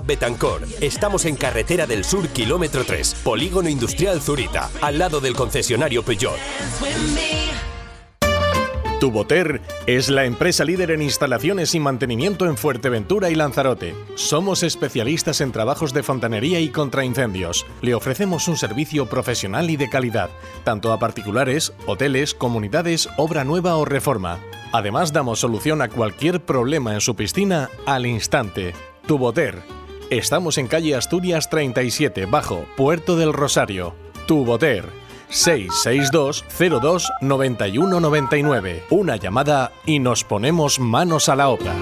Betancor. Estamos en Carretera del Sur, kilómetro 3, Polígono Industrial Zurita, al lado del concesionario Peugeot. Tuboter es la empresa líder en instalaciones y mantenimiento en Fuerteventura y Lanzarote. Somos especialistas en trabajos de fontanería y contraincendios. Le ofrecemos un servicio profesional y de calidad, tanto a particulares, hoteles, comunidades, obra nueva o reforma. Además, damos solución a cualquier problema en su piscina al instante. Tuboter. Estamos en calle Asturias 37, bajo, Puerto del Rosario. Tuboter. 662 02 91 99. Una llamada y nos ponemos manos a la obra.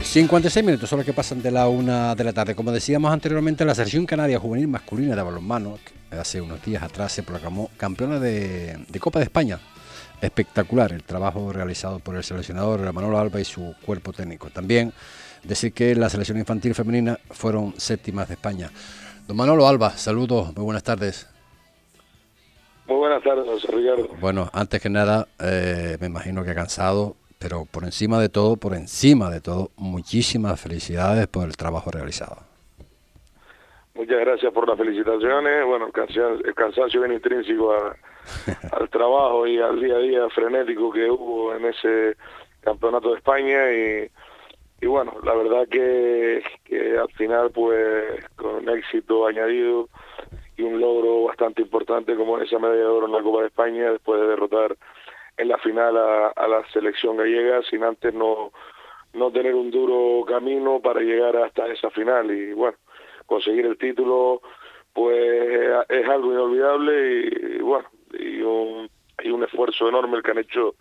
...56 minutos son los que pasan de la una de la tarde. Como decíamos anteriormente, la selección canaria juvenil masculina de balonmano... hace unos días atrás se proclamó campeona de Copa de España. Espectacular el trabajo realizado por el seleccionador Manolo Alba y su cuerpo técnico. También decir que la selección infantil femenina fueron séptimas de España. Don Manolo Alba, saludos, muy buenas tardes. Muy buenas tardes, José Ricardo. Bueno, antes que nada, eh, me imagino que cansado, pero por encima de todo, por encima de todo, muchísimas felicidades por el trabajo realizado. Muchas gracias por las felicitaciones. Bueno, el cansancio, el cansancio viene intrínseco a, al trabajo y al día a día frenético que hubo en ese campeonato de España y bueno, la verdad que, que al final pues con un éxito añadido y un logro bastante importante como esa medalla de oro en la Copa de España después de derrotar en la final a, la selección gallega sin antes no, no tener un duro camino para llegar hasta esa final. Y bueno, conseguir el título pues es algo inolvidable y, bueno, y un, y un esfuerzo enorme el que han hecho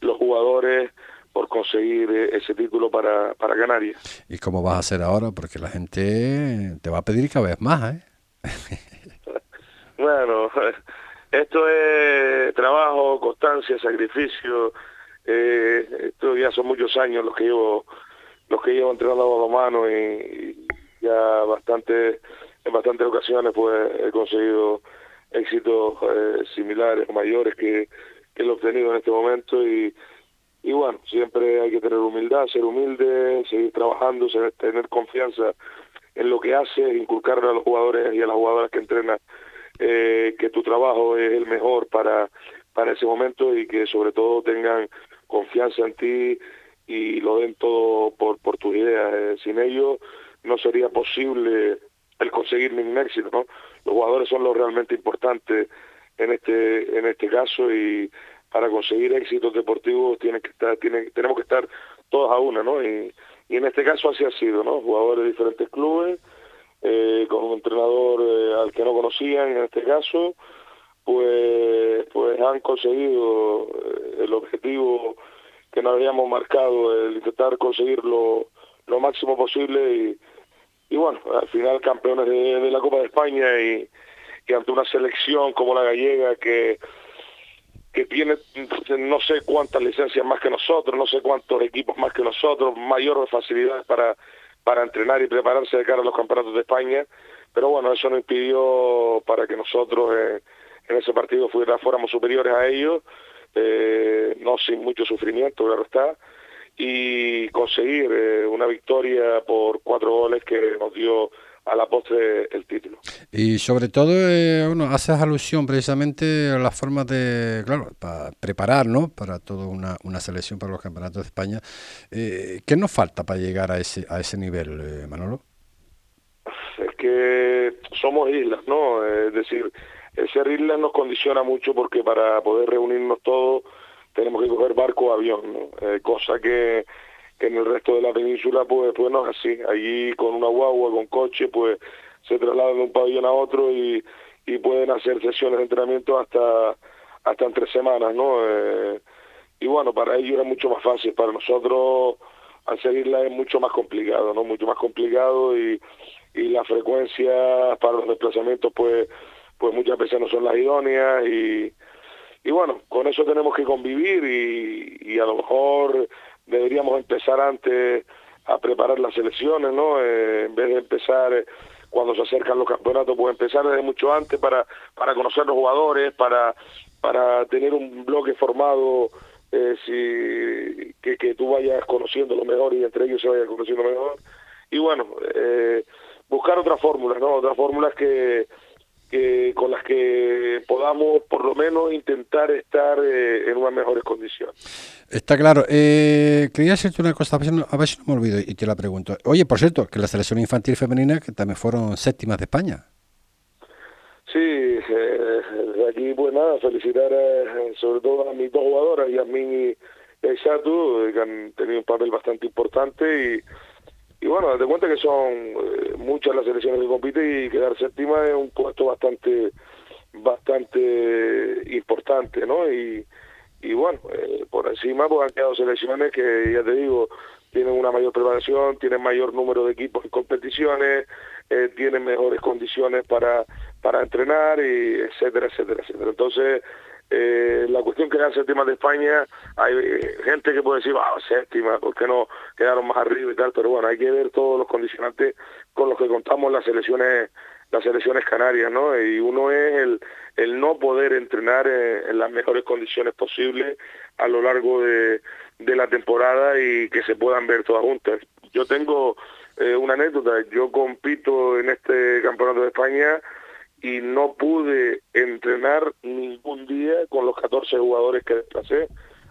los jugadores por conseguir eh, ese título para, para Canarias. ¿Y cómo vas a hacer ahora? Porque la gente te va a pedir cada vez más, ¿eh? bueno, esto es trabajo, constancia, sacrificio. Eh, esto ya son muchos años los que llevo los que llevo entrenando a mano y, ya bastante en bastantes ocasiones pues he conseguido éxitos eh, similares mayores que, que he obtenido en este momento y y bueno, siempre hay que tener humildad, ser humilde, seguir trabajando, tener confianza en lo que haces, inculcarle a los jugadores y a las jugadoras que entrenan eh, que tu trabajo es el mejor para, para ese momento y que sobre todo tengan confianza en ti y lo den todo por, por tus ideas. Eh, sin ellos no sería posible el conseguir ningún éxito, ¿no? Los jugadores son lo realmente importante en este, en este caso y para conseguir éxitos deportivos tienen que estar, tienen, tenemos que estar todos a una, ¿no? Y, y en este caso así ha sido, ¿no? Jugadores de diferentes clubes, eh, con un entrenador eh, al que no conocían en este caso, pues, pues han conseguido eh, el objetivo que nos habíamos marcado, el intentar conseguirlo lo máximo posible y, y bueno, al final campeones de, la Copa de España y, y ante una selección como la gallega que que tiene no sé cuántas licencias más que nosotros, no sé cuántos equipos más que nosotros, mayor facilidad para, para entrenar y prepararse de cara a los campeonatos de España, pero bueno, eso no impidió para que nosotros eh, en ese partido fuéramos superiores a ellos, eh, no sin mucho sufrimiento, claro está, y conseguir eh, una victoria por cuatro goles que nos dio a la postre el título. Y sobre todo, eh, bueno, haces alusión precisamente a la forma de, claro, para preparar, ¿no? Para toda una, una selección para los campeonatos de España. Eh, ¿Qué nos falta para llegar a ese, a ese nivel, eh, Manolo? Es que somos islas, ¿no? Es decir, el ser islas nos condiciona mucho porque para poder reunirnos todos tenemos que coger barco o avión, ¿no? Eh, cosa que en el resto de la península pues pues no es así allí con una guagua con coche pues se trasladan de un pabellón a otro y, pueden hacer sesiones de entrenamiento hasta hasta en tres semanas no eh, y bueno, para ellos era mucho más fácil, para nosotros al seguirla es mucho más complicado, ¿no? Mucho más complicado y, y la frecuencia para los desplazamientos pues pues muchas veces no son las idóneas y, y bueno, con eso tenemos que convivir y, a lo mejor deberíamos empezar antes a preparar las elecciones, ¿no? Eh, en vez de empezar eh, cuando se acercan los campeonatos, pues empezar desde mucho antes para, para conocer los jugadores, para, para tener un bloque formado eh, si, que, que tú vayas conociendo lo mejor y entre ellos se vayan conociendo mejor. Y bueno, eh, buscar otras fórmulas, ¿no? Otras fórmulas que, que con las que podamos por lo menos intentar estar eh, en unas mejores condiciones. Está claro. Eh, quería hacerte una cosa, a ver, si no, a me olvido y te la pregunto. Oye, por cierto, que la selección infantil femenina que también fueron séptimas de España. Sí, eh, aquí pues nada, felicitar eh, sobre todo a mis dos jugadoras y a mí y a Isatu, que han tenido un papel bastante importante y, y bueno, date cuenta que son eh, muchas las selecciones que compiten y quedar séptima es un puesto bastante bastante importante, ¿no? Y, y bueno, eh, por encima pues han quedado selecciones que ya te digo, tienen una mayor preparación, tienen mayor número de equipos en competiciones, eh, tienen mejores condiciones para, para entrenar, y etcétera, etcétera, etcétera. Entonces, eh, la cuestión que era séptima de España, hay eh, gente que puede decir, ah, séptima, ¿por qué no quedaron más arriba y tal? Pero bueno, hay que ver todos los condicionantes con los que contamos las selecciones las selecciones canarias, ¿no? Y uno es el, el no poder entrenar en, en las mejores condiciones posibles a lo largo de, de la temporada y que se puedan ver todas juntas. Yo tengo eh, una anécdota, yo compito en este campeonato de España y no pude entrenar ningún día con los 14 jugadores que desplacé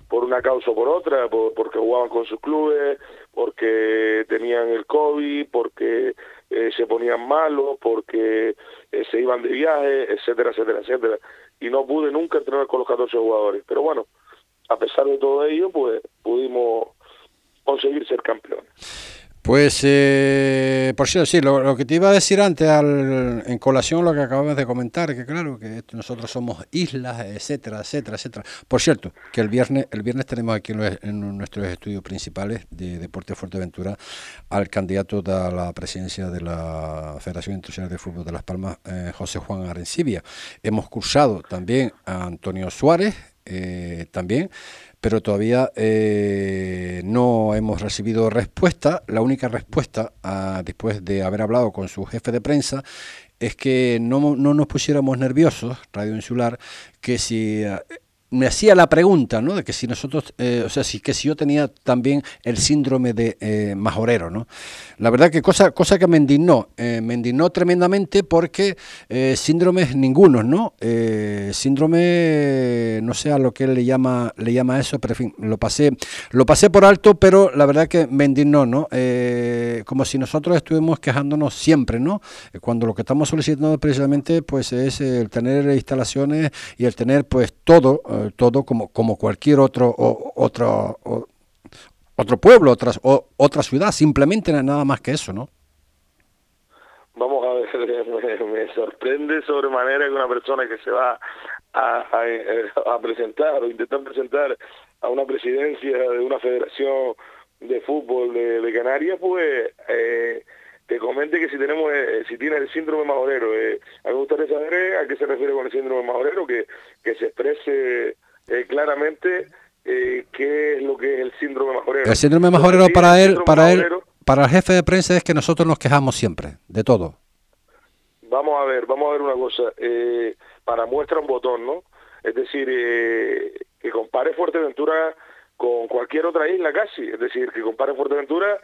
por una causa o por otra, por, porque jugaban con sus clubes, porque tenían el COVID, porque eh, se ponían malos, porque eh, se iban de viaje, etcétera, etcétera, etcétera. Y no pude nunca entrenar con los 14 jugadores. Pero bueno, a pesar de todo ello, pues pudimos conseguir ser campeones. Pues, eh, por cierto, sí, lo, lo, que te iba a decir antes, al, en colación lo que acabamos de comentar, que claro, que nosotros somos islas, etcétera, etcétera, etcétera. Por cierto, que el viernes el viernes tenemos aquí en, en nuestros estudios principales de Deporte Fuerteventura al candidato a la presidencia de la Federación Internacional de Fútbol de Las Palmas, eh, José Juan Arencibia. Hemos cursado también a Antonio Suárez, eh, también, pero todavía eh, no hemos recibido respuesta. La única respuesta, ah, después de haber hablado con su jefe de prensa, es que no, no nos pusiéramos nerviosos, Radio Insular, que si ah, me hacía la pregunta, ¿no? De que si nosotros, eh, o sea, si que si yo tenía también el síndrome de eh, majorero, ¿no? La verdad que cosa, cosa que me indignó, eh, me indignó tremendamente porque síndromes ninguno, ¿no? Síndrome, no sé a lo que él le llama, le llama eso, pero en fin, lo pasé, lo pasé por alto, pero la verdad que me indignó, ¿no? Como si nosotros estuvimos quejándonos siempre, ¿no? Cuando lo que estamos solicitando precisamente, pues, es el tener instalaciones y el tener, pues, todo todo como, como cualquier otro, o, otro, otro pueblo, otras, o, otra ciudad, simplemente nada más que eso, ¿no? Vamos a ver, me, me sorprende sobremanera que una persona que se va a, a, a, presentar o intentar presentar a una presidencia de una federación de fútbol de, de Canarias, pues eh, te comente que si tenemos, eh, si tiene el síndrome majorero, eh, a mí me gustaría saber eh, a qué se refiere con el síndrome majorero, que, que se exprese eh, claramente eh, qué es lo que es el síndrome majorero. El síndrome majorero para él, para él, para el jefe de prensa es que nosotros nos quejamos siempre, de todo. Vamos a ver, vamos a ver una cosa, eh, para muestra un botón, ¿no? Es decir, eh, que compare Fuerteventura con cualquier otra isla casi, es decir, que compare Fuerteventura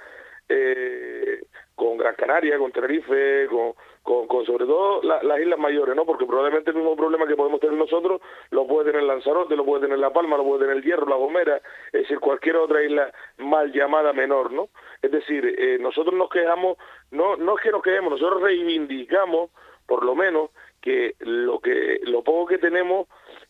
eh, con Gran Canaria, con Tenerife, con, con, con sobre todo la, las islas mayores, ¿no? Porque probablemente el mismo problema que podemos tener nosotros lo puede tener Lanzarote, lo puede tener La Palma, lo puede tener El Hierro, La Gomera, es decir, cualquier otra isla mal llamada menor, ¿no? Es decir, eh, nosotros nos quejamos, no, no es que nos quejemos, nosotros reivindicamos, por lo menos, que lo que lo poco que tenemos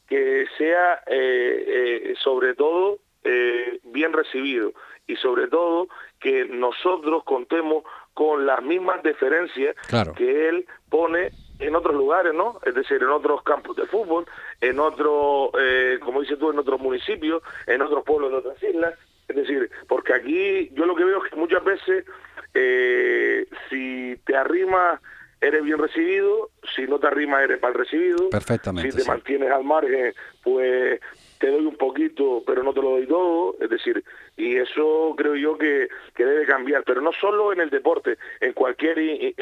que sea eh, eh, sobre todo eh, bien recibido y sobre todo que nosotros contemos con las mismas deferencias claro. que él pone en otros lugares, ¿no? Es decir, en otros campos de fútbol, en otro, eh, como dices tú, en otros municipios, en otros pueblos de otras islas. Es decir, porque aquí yo lo que veo es que muchas veces eh, si te arrimas eres bien recibido, si no te arrimas eres mal recibido. Perfectamente. Si te mantienes al margen, pues te doy un poquito, pero no te lo doy todo. Es decir, y eso creo yo que, que debe cambiar, pero no solo en el deporte, en cualquier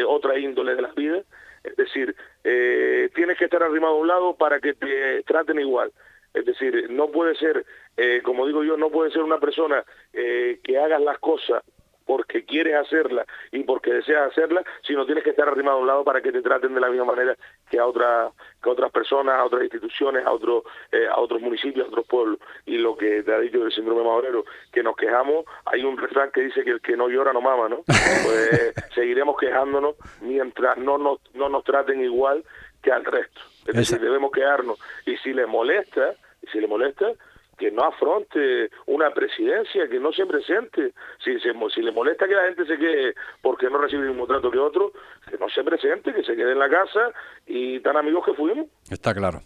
otra índole de la vida. Es decir, eh, tienes que estar arrimado a un lado para que te traten igual. Es decir, no puede ser, eh, como digo yo, no puede ser una persona eh, que hagas las cosas porque quieres hacerla y porque deseas hacerla, sino tienes que estar arrimado a un lado para que te traten de la misma manera que a otras que a otras personas, a otras instituciones, a otros eh, a otros municipios, a otros pueblos. Y lo que te ha dicho del síndrome madurero, que nos quejamos, hay un refrán que dice que el que no llora no mama, ¿no? Pues seguiremos quejándonos mientras no nos no nos traten igual que al resto. Es decir, debemos quedarnos y si le molesta, y si le molesta, que no afronte una presidencia, que no se presente. Si, se, si le molesta que la gente se quede porque no recibe el mismo trato que otro, que no se presente, que se quede en la casa y tan amigos que fuimos. Está claro.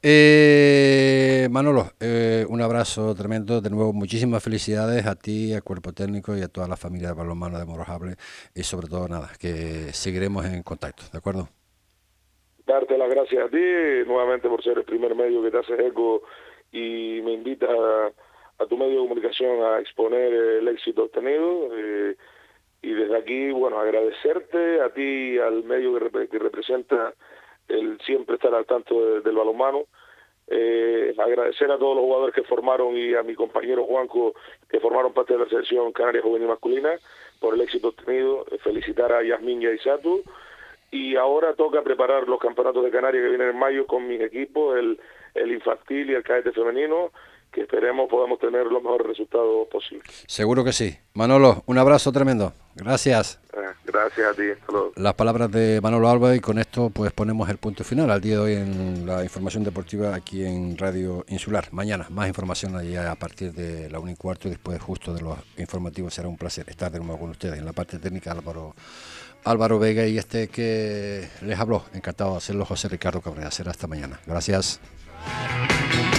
Eh, Manolo, eh, un abrazo tremendo. De nuevo, muchísimas felicidades a ti, al cuerpo técnico y a toda la familia de balonmano de Morojable. Y sobre todo, nada, que seguiremos en contacto, ¿de acuerdo? Darte las gracias a ti, nuevamente por ser el primer medio que te hace eco y me invita a, tu medio de comunicación a exponer el éxito obtenido. Eh, y desde aquí, bueno, agradecerte a ti y al medio que, que, representa el siempre estar al tanto del balonmano. Eh, agradecer a todos los jugadores que formaron y a mi compañero Juanco que formaron parte de la selección canaria juvenil masculina por el éxito obtenido. Felicitar a Yasmin y a Isatu. Y ahora toca preparar los campeonatos de Canarias que vienen en mayo con mi equipo, el el infantil y el cadete femenino, que esperemos podamos tener los mejores resultados posibles. Seguro que sí. Manolo, un abrazo tremendo. Gracias. Eh, gracias a ti. Las palabras de Manolo Alba y con esto pues ponemos el punto final al día de hoy en la información deportiva aquí en Radio Insular. Mañana más información allá a partir de la 1 y cuarto y después justo de los informativos será un placer estar de nuevo con ustedes. En la parte técnica Álvaro Álvaro Vega y este que les habló. Encantado de hacerlo José Ricardo Cabrera. Será hasta mañana. Gracias. Música